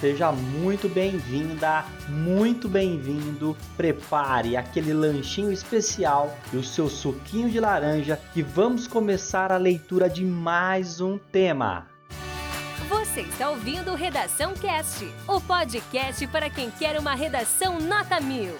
Seja muito bem-vinda, muito bem-vindo. Prepare aquele lanchinho especial e o seu suquinho de laranja que vamos começar a leitura de mais um tema. Você está ouvindo Redação Cast, o podcast para quem quer uma redação nota mil.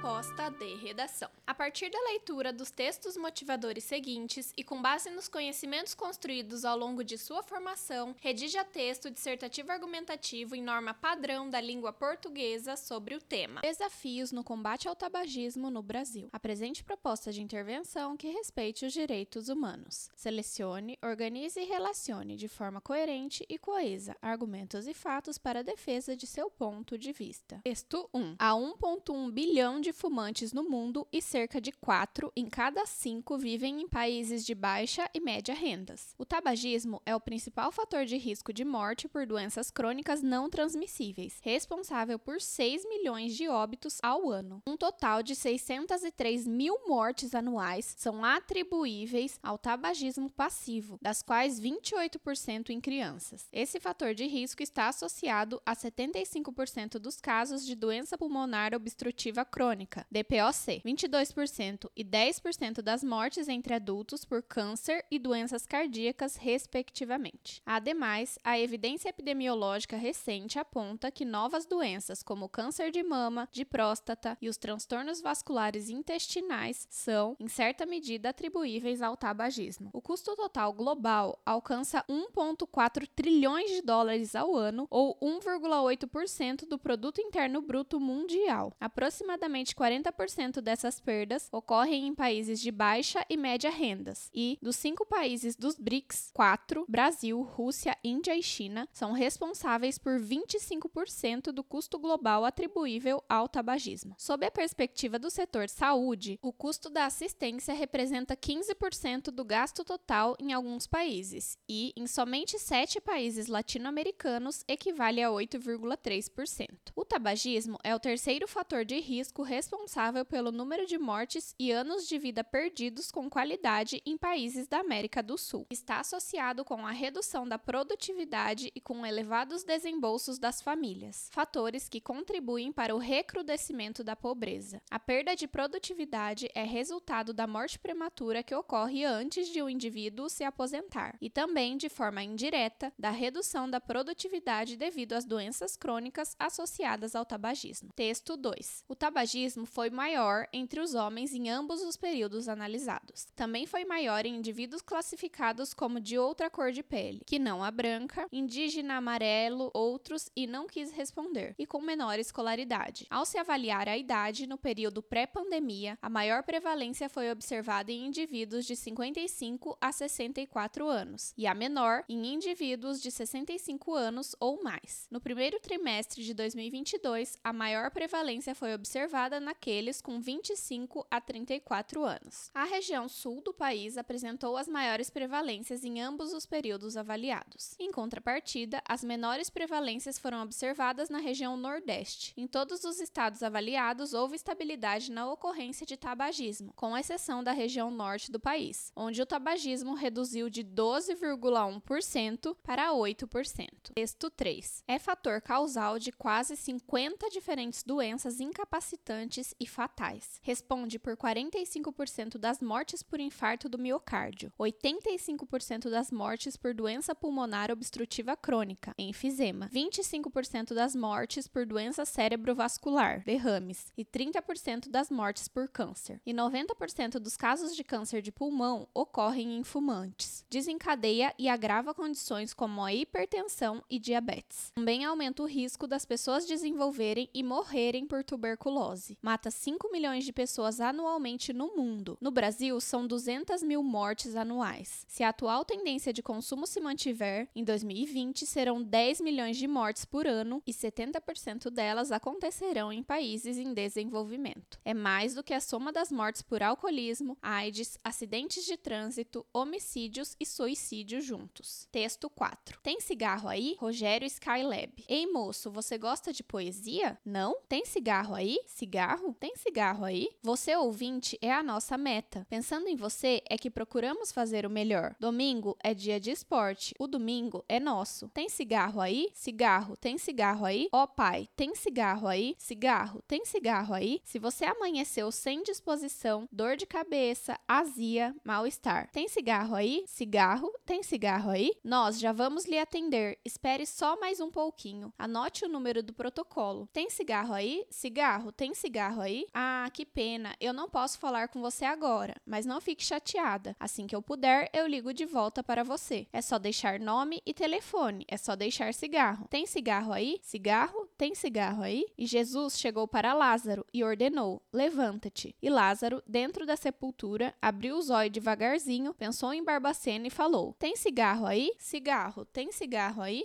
Proposta de redação. A partir da leitura dos textos motivadores seguintes e com base nos conhecimentos construídos ao longo de sua formação, redija texto dissertativo argumentativo em norma padrão da língua portuguesa sobre o tema. Desafios no combate ao tabagismo no Brasil. Apresente proposta de intervenção que respeite os direitos humanos. Selecione, organize e relacione de forma coerente e coesa argumentos e fatos para a defesa de seu ponto de vista. Texto 1. Há 1,1 bilhão de fumantes no mundo e cerca de 4 em cada 5 vivem em países de baixa e média rendas. O tabagismo é o principal fator de risco de morte por doenças crônicas não transmissíveis, responsável por 6 milhões de óbitos ao ano. Um total de 603 mil mortes anuais são atribuíveis ao tabagismo passivo, das quais 28% em crianças. Esse fator de risco está associado a 75% dos casos de doença pulmonar obstrutiva crônica DPOC, 22% e 10% das mortes entre adultos por câncer e doenças cardíacas, respectivamente. Ademais, a evidência epidemiológica recente aponta que novas doenças como câncer de mama, de próstata e os transtornos vasculares intestinais são, em certa medida, atribuíveis ao tabagismo. O custo total global alcança 1,4 trilhões de dólares ao ano, ou 1,8% do produto interno bruto mundial. Aproximadamente 40% dessas perdas ocorrem em países de baixa e média rendas, e dos cinco países dos BRICS, quatro, Brasil, Rússia, Índia e China, são responsáveis por 25% do custo global atribuível ao tabagismo. Sob a perspectiva do setor saúde, o custo da assistência representa 15% do gasto total em alguns países e, em somente sete países latino-americanos, equivale a 8,3%. O tabagismo é o terceiro fator de risco responsável pelo número de mortes e anos de vida perdidos com qualidade em países da América do Sul. Está associado com a redução da produtividade e com elevados desembolsos das famílias, fatores que contribuem para o recrudescimento da pobreza. A perda de produtividade é resultado da morte prematura que ocorre antes de o um indivíduo se aposentar, e também, de forma indireta, da redução da produtividade devido às doenças crônicas associadas ao tabagismo. Texto 2. O tabagismo foi maior entre os homens em ambos os períodos analisados. Também foi maior em indivíduos classificados como de outra cor de pele, que não a branca, indígena amarelo, outros e não quis responder, e com menor escolaridade. Ao se avaliar a idade no período pré-pandemia, a maior prevalência foi observada em indivíduos de 55 a 64 anos, e a menor em indivíduos de 65 anos ou mais. No primeiro trimestre de 2022, a maior prevalência foi observada naqueles com 25 a 34 anos. A região sul do país apresentou as maiores prevalências em ambos os períodos avaliados. Em contrapartida, as menores prevalências foram observadas na região nordeste. Em todos os estados avaliados, houve estabilidade na ocorrência de tabagismo, com exceção da região norte do país, onde o tabagismo reduziu de 12,1% para 8%. Texto 3. É fator causal de quase 50 diferentes doenças incapacitantes e fatais. Responde por 45% das mortes por infarto do miocárdio, 85% das mortes por doença pulmonar obstrutiva crônica, enfisema, 25% das mortes por doença cerebrovascular, derrames, e 30% das mortes por câncer. E 90% dos casos de câncer de pulmão ocorrem em fumantes. Desencadeia e agrava condições como a hipertensão e diabetes. Também aumenta o risco das pessoas desenvolverem e morrerem por tuberculose mata 5 milhões de pessoas anualmente no mundo. No Brasil, são 200 mil mortes anuais. Se a atual tendência de consumo se mantiver, em 2020 serão 10 milhões de mortes por ano e 70% delas acontecerão em países em desenvolvimento. É mais do que a soma das mortes por alcoolismo, AIDS, acidentes de trânsito, homicídios e suicídio juntos. Texto 4. Tem cigarro aí? Rogério Skylab. Ei moço, você gosta de poesia? Não? Tem cigarro aí? Cigarro? Tem Tem cigarro aí? Você ouvinte é a nossa meta. Pensando em você é que procuramos fazer o melhor. Domingo é dia de esporte. O domingo é nosso. Tem cigarro aí? Cigarro, tem cigarro aí? Ó oh, pai, tem cigarro aí? Cigarro, tem cigarro aí? Se você amanheceu sem disposição, dor de cabeça, azia, mal-estar. Tem cigarro aí? Cigarro, tem cigarro aí? Nós já vamos lhe atender. Espere só mais um pouquinho. Anote o número do protocolo. Tem cigarro aí? Cigarro, tem cigarro aí? Ah, que pena. Eu não posso falar com você agora, mas não fique chateada. Assim que eu puder, eu ligo de volta para você. É só deixar nome e telefone. É só deixar cigarro. Tem cigarro aí? Cigarro? Tem cigarro aí? E Jesus chegou para Lázaro e ordenou: Levanta-te. E Lázaro, dentro da sepultura, abriu os olhos devagarzinho, pensou em Barbacena e falou: Tem cigarro aí? Cigarro, tem cigarro aí?